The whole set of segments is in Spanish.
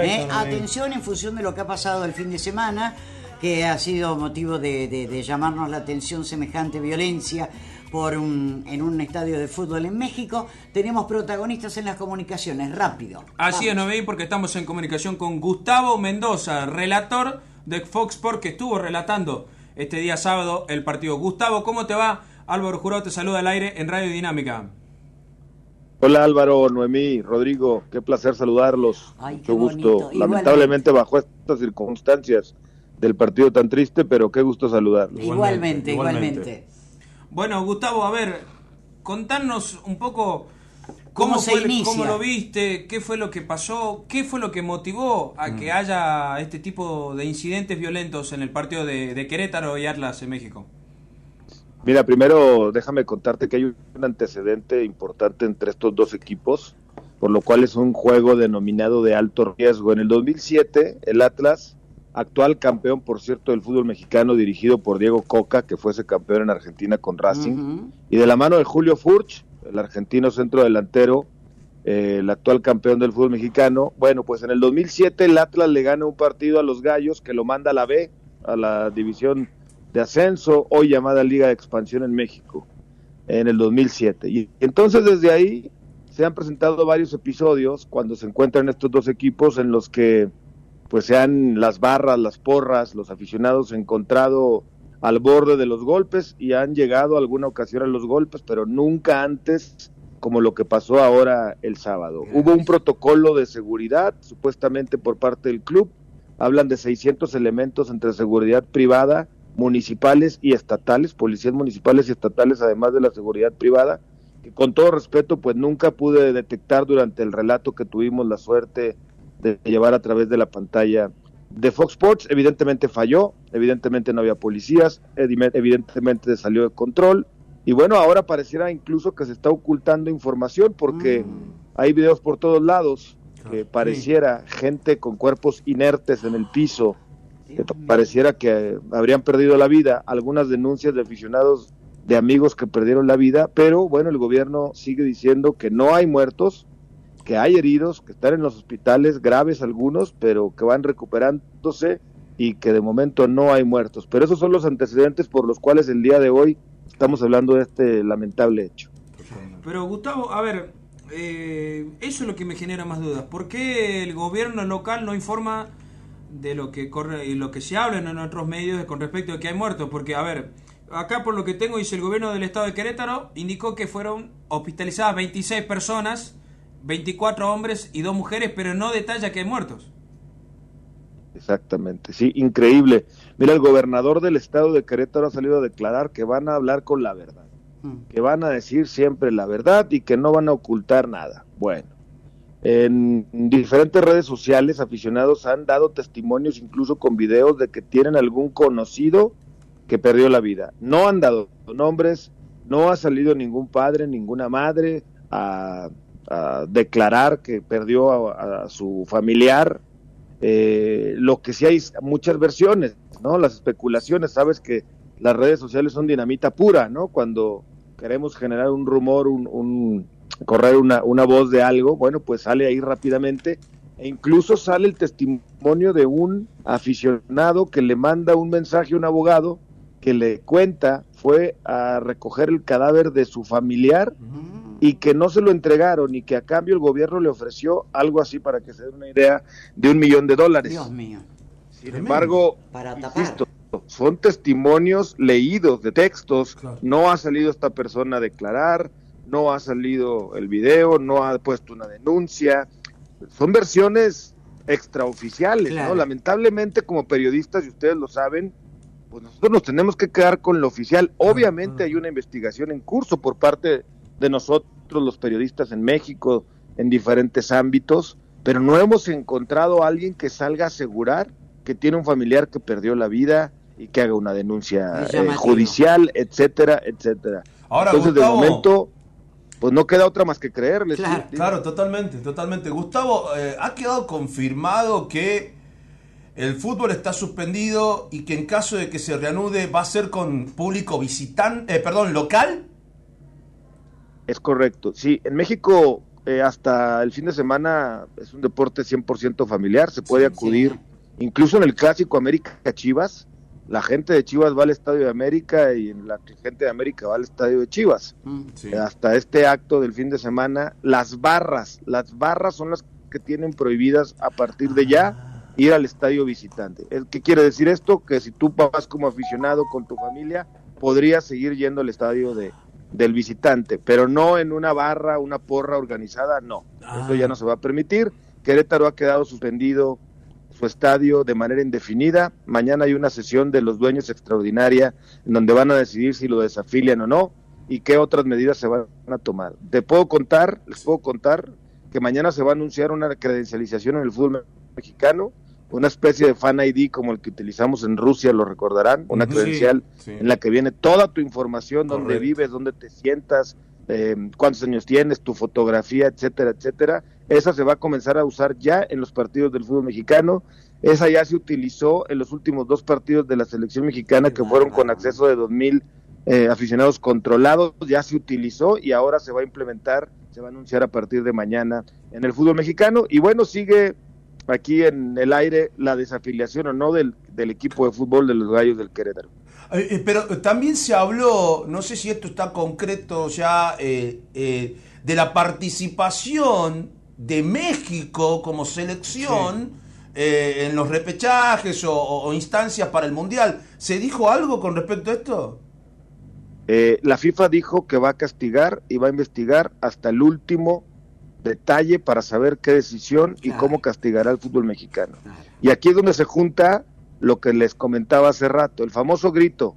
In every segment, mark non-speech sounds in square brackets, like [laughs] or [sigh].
¿eh? Atención en función de lo que ha pasado el fin de semana, que ha sido motivo de, llamarnos la atención semejante violencia por un, en un estadio de fútbol en México. Tenemos protagonistas en las comunicaciones, rápido. Así es, no veis porque estamos en comunicación con Gustavo Mendoza, relator de Fox Sport, que estuvo relatando este día sábado el partido. Gustavo, ¿cómo te va? Álvaro Jurado te saluda al aire en Radio Dinámica. Hola Álvaro, Noemí, Rodrigo, qué placer saludarlos. Mucho gusto. Lamentablemente bajo estas circunstancias del partido tan triste, pero qué gusto saludarlos. Igualmente, igualmente. Bueno, Gustavo, a ver, contanos un poco cómo, se inicia? cómo lo viste, qué fue lo que pasó, qué fue lo que motivó a que mm. haya este tipo de incidentes violentos en el partido de Querétaro y Atlas en México. Mira, primero déjame contarte que hay un antecedente importante entre estos dos equipos, por lo cual es un juego denominado de alto riesgo. En el 2007, el Atlas, actual campeón, por cierto, del fútbol mexicano, dirigido por Diego Coca, que fuese campeón en Argentina con Racing, y de la mano de Julio Furch, el argentino centro delantero, eh, el actual campeón del fútbol mexicano. Bueno, pues en el 2007 el Atlas le gana un partido a los Gallos que lo manda a la B, a la división de ascenso, hoy llamada Liga de Expansión en México, en el 2007. Y entonces desde ahí se han presentado varios episodios cuando se encuentran estos dos equipos en los que pues se han las barras, las porras, los aficionados encontrado al borde de los golpes y han llegado alguna ocasión a los golpes, pero nunca antes como lo que pasó ahora el sábado. Hubo un protocolo de seguridad, supuestamente por parte del club, hablan de 600 elementos entre seguridad privada municipales y estatales, policías municipales y estatales, además de la seguridad privada, que con todo respeto, pues nunca pude detectar durante el relato que tuvimos la suerte de llevar a través de la pantalla de Fox Sports. Evidentemente falló, evidentemente no había policías, evidentemente salió de control. Y bueno, ahora pareciera incluso que se está ocultando información porque mm. hay videos por todos lados que pareciera gente con cuerpos inertes en el piso, que pareciera que habrían perdido la vida, algunas denuncias de aficionados de amigos que perdieron la vida, pero bueno, el gobierno sigue diciendo que no hay muertos, que hay heridos, que están en los hospitales, graves algunos, pero que van recuperándose y que de momento no hay muertos. Pero esos son los antecedentes por los cuales el día de hoy estamos hablando de este lamentable hecho. Pero Gustavo, a ver, eh, eso es lo que me genera más dudas. ¿Por qué el gobierno local no informa de lo que corre y lo que se habla en otros medios con respecto a que hay muertos, porque a ver, acá por lo que tengo dice el gobierno del estado de Querétaro indicó que fueron hospitalizadas 26 personas, 24 hombres y dos mujeres, pero no detalla que hay muertos. Exactamente, sí, increíble. Mira, el gobernador del estado de Querétaro ha salido a declarar que van a hablar con la verdad, mm. que van a decir siempre la verdad y que no van a ocultar nada. Bueno, en diferentes redes sociales, aficionados han dado testimonios, incluso con videos, de que tienen algún conocido que perdió la vida. No han dado nombres, no ha salido ningún padre, ninguna madre a, declarar que perdió a, su familiar. Eh, lo que sí hay muchas versiones, ¿no? Las especulaciones, sabes que las redes sociales son dinamita pura, ¿no? Cuando queremos generar un rumor, un correr una, una voz de algo, bueno, pues sale ahí rápidamente e incluso sale el testimonio de un aficionado que le manda un mensaje a un abogado que le cuenta fue a recoger el cadáver de su familiar y que no se lo entregaron y que a cambio el gobierno le ofreció algo así para que se dé una idea de un millón de dólares. Dios mío. Sin embargo, son testimonios leídos de textos, no ha salido esta persona a declarar, no ha salido el video, no ha puesto una denuncia. Son versiones extraoficiales, ¿no? Lamentablemente como periodistas, y ustedes lo saben, pues nosotros nos tenemos que quedar con lo oficial. Obviamente hay una investigación en curso por parte de nosotros los periodistas en México en diferentes ámbitos, pero no hemos encontrado a alguien que salga a asegurar que tiene un familiar que perdió la vida y que haga una denuncia eh, judicial, etcétera, etcétera. Ahora, Entonces, de momento, pues no queda otra más que creerle. Claro, totalmente, totalmente. Gustavo, eh, ha quedado confirmado que el fútbol está suspendido y que en caso de que se reanude va a ser con público visitante, eh, perdón, local. Es correcto. Sí, en México, eh, hasta el fin de semana es un deporte 100% familiar, se puede acudir, incluso en el clásico América Chivas, la gente de Chivas va al Estadio de América y la gente de América va al Estadio de Chivas. Mm. Hasta este acto del fin de semana, las barras, las barras son las que tienen prohibidas a partir de ya ir al estadio visitante. ¿Qué quiere decir esto? Que si tú vas como aficionado con tu familia, podrías seguir yendo al estadio de, del visitante, pero no en una barra, una porra organizada, no. Eso ya no se va a permitir. Querétaro ha quedado suspendido su estadio de manera indefinida. Mañana hay una sesión de los dueños extraordinaria en donde van a decidir si lo desafilian o no y qué otras medidas se van a tomar. Te puedo contar, les puedo contar que mañana se va a anunciar una credencialización en el fútbol mexicano, una especie de fan ID como el que utilizamos en Rusia, lo recordarán, una credencial Sí, sí. en la que viene toda tu información, dónde Correcto. vives, dónde te sientas, eh, cuántos años tienes, tu fotografía, etcétera, etcétera. Esa se va a comenzar a usar ya en los partidos del fútbol mexicano. Esa ya se utilizó en los últimos dos partidos de la selección mexicana que fueron con acceso de 2.000 eh, aficionados controlados. Ya se utilizó y ahora se va a implementar, se va a anunciar a partir de mañana en el fútbol mexicano. Y bueno, sigue aquí en el aire la desafiliación o no del, del equipo de fútbol de los Gallos del Querétaro. Eh, eh, pero también se habló, no sé si esto está concreto ya, eh, eh, de la participación de México como selección eh, en los repechajes o, o- o instancias para el Mundial. ¿Se dijo algo con respecto a esto? Eh, la FIFA dijo que va a castigar y va a investigar hasta el último detalle para saber qué decisión y cómo castigará al fútbol mexicano. Claro. Y aquí es donde se junta lo que les comentaba hace rato, el famoso grito,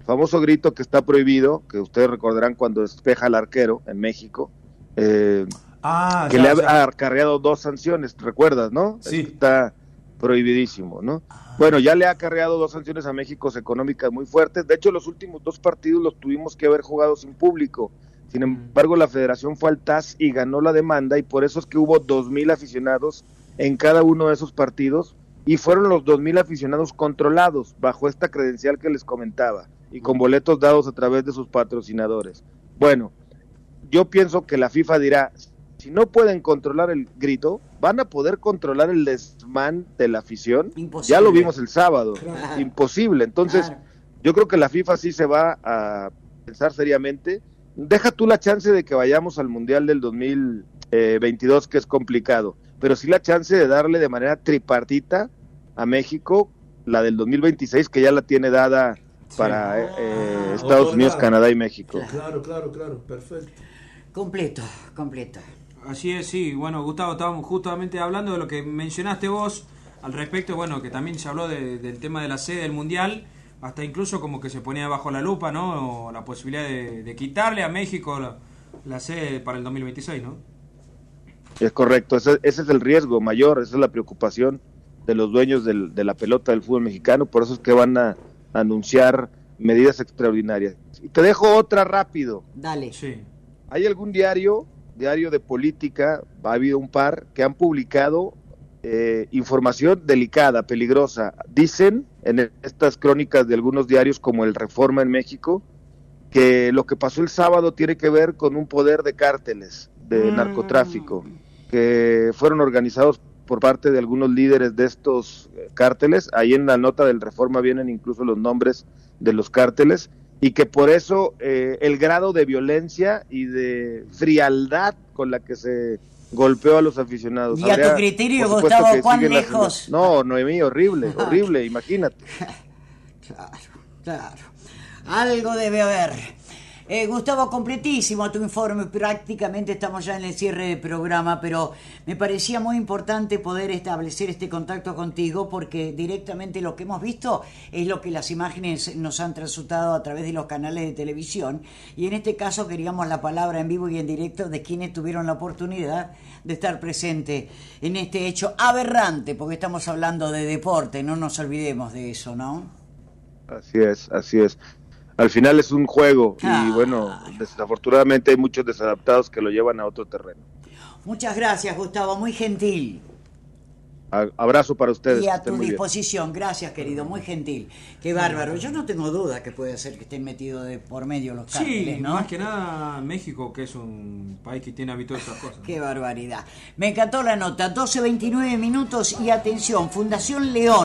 el famoso grito que está prohibido, que ustedes recordarán cuando despeja al arquero en México, eh, Ah, que ya, le ha, ya. acarreado dos sanciones, ¿recuerdas, no? Sí. Está prohibidísimo, ¿no? Bueno, ya le ha acarreado dos sanciones a México económicas muy fuertes. De hecho, los últimos dos partidos los tuvimos que haber jugado sin público. Sin embargo, la federación fue al TAS y ganó la demanda y por eso es que hubo dos mil aficionados en cada uno de esos partidos y fueron los dos mil aficionados controlados bajo esta credencial que les comentaba y con boletos dados a través de sus patrocinadores. Bueno, yo pienso que la FIFA dirá, si no pueden controlar el grito, van a poder controlar el desmán de la afición. Imposible. Ya lo vimos el sábado, Claro. imposible. Entonces, Claro. yo creo que la FIFA sí se va a pensar seriamente. Deja tú la chance de que vayamos al Mundial del 2022, que es complicado, pero sí la chance de darle de manera tripartita a México la del 2026, que ya la tiene dada para eh, eh, Estados Unidos. Canadá y México. Claro, claro, claro, perfecto. Completo, completo. Así es, sí. Bueno, Gustavo, estábamos justamente hablando de lo que mencionaste vos al respecto, bueno, que también se habló de- del tema de la sede del Mundial, hasta incluso como que se ponía bajo la lupa, ¿no? O la posibilidad de, de quitarle a México la, la sede para el 2026, ¿no? Es correcto, ese, ese es el riesgo mayor, esa es la preocupación de los dueños del- de la pelota del fútbol mexicano, por eso es que van a anunciar medidas extraordinarias. Y te dejo otra rápido. Dale. Sí. ¿Hay algún diario, diario de política, ha habido un par, que han publicado eh, información delicada, peligrosa? Dicen en estas crónicas de algunos diarios como el Reforma en México, que lo que pasó el sábado tiene que ver con un poder de cárteles, de Mm. narcotráfico, que fueron organizados por parte de algunos líderes de estos eh, cárteles. Ahí en la nota del Reforma vienen incluso los nombres de los cárteles y que por eso eh, el grado de violencia y de frialdad con la que se golpeó a los aficionados. Y a tu criterio, Gustavo, ¿cuán las- lejos? No, Noemí, horrible, [laughs] horrible, imagínate. [laughs] Claro, claro. Algo debe haber. Eh, Gustavo, completísimo tu informe. Prácticamente estamos ya en el cierre del programa, pero me parecía muy importante poder establecer este contacto contigo porque directamente lo que hemos visto es lo que las imágenes nos han transitado a través de los canales de televisión y en este caso queríamos la palabra en vivo y en directo de quienes tuvieron la oportunidad de estar presente en este hecho aberrante, porque estamos hablando de deporte, no nos olvidemos de eso, ¿no? Así es, así es. Al final es un juego y bueno, desafortunadamente hay muchos desadaptados que lo llevan a otro terreno. Muchas gracias, Gustavo, muy gentil. abrazo para ustedes. Y a tu disposición, gracias querido, muy gentil. Qué bárbaro. Yo no tengo duda que puede ser que estén metidos de por medio los cárteles, sí, más que nada México, que es un país que tiene habitual estas cosas. Qué barbaridad. Me encantó la nota, 12.29 minutos y atención, Fundación León.